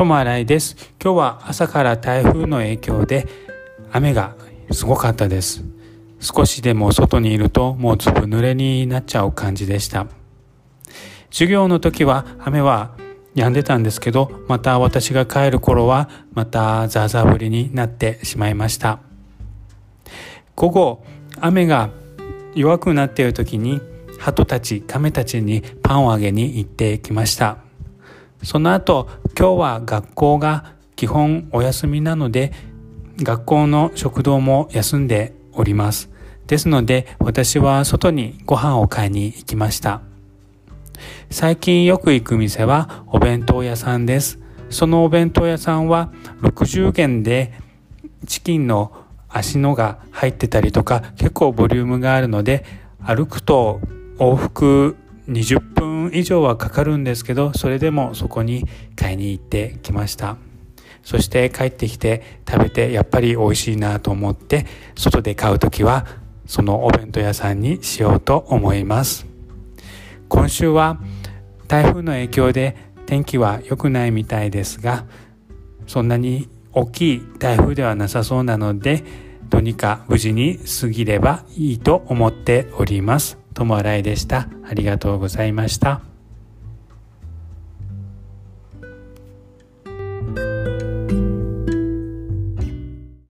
友新井です。今日は朝から台風の影響で雨がすごかったです。少しでも外にいるともうずぶ濡れになっちゃう感じでした。授業の時は雨は止んでたんですけどまた私が帰る頃はまたザーザー降りになってしまいました。午後雨が弱くなっている時に鳩たち亀たちにパンをあげに行ってきました。その後今日は学校が基本お休みなので学校の食堂も休んでおります。ですので私は外にご飯を買いに行きました。最近よく行く店はお弁当屋さんです。そのお弁当屋さんは60元でチキンの足のが入ってたりとか結構ボリュームがあるので歩くと往復20分以上はかかるんですけどそれでもそこに買いに行ってきましたそして帰ってきて食べてやっぱり美味しいなと思って外で買う時はそのお弁当屋さんにしようと思います今週は台風の影響で天気は良くないみたいですがそんなに大きい台風ではなさそうなのでどうにか無事に過ぎればいいと思っております。友新井でした。ありがとうございました。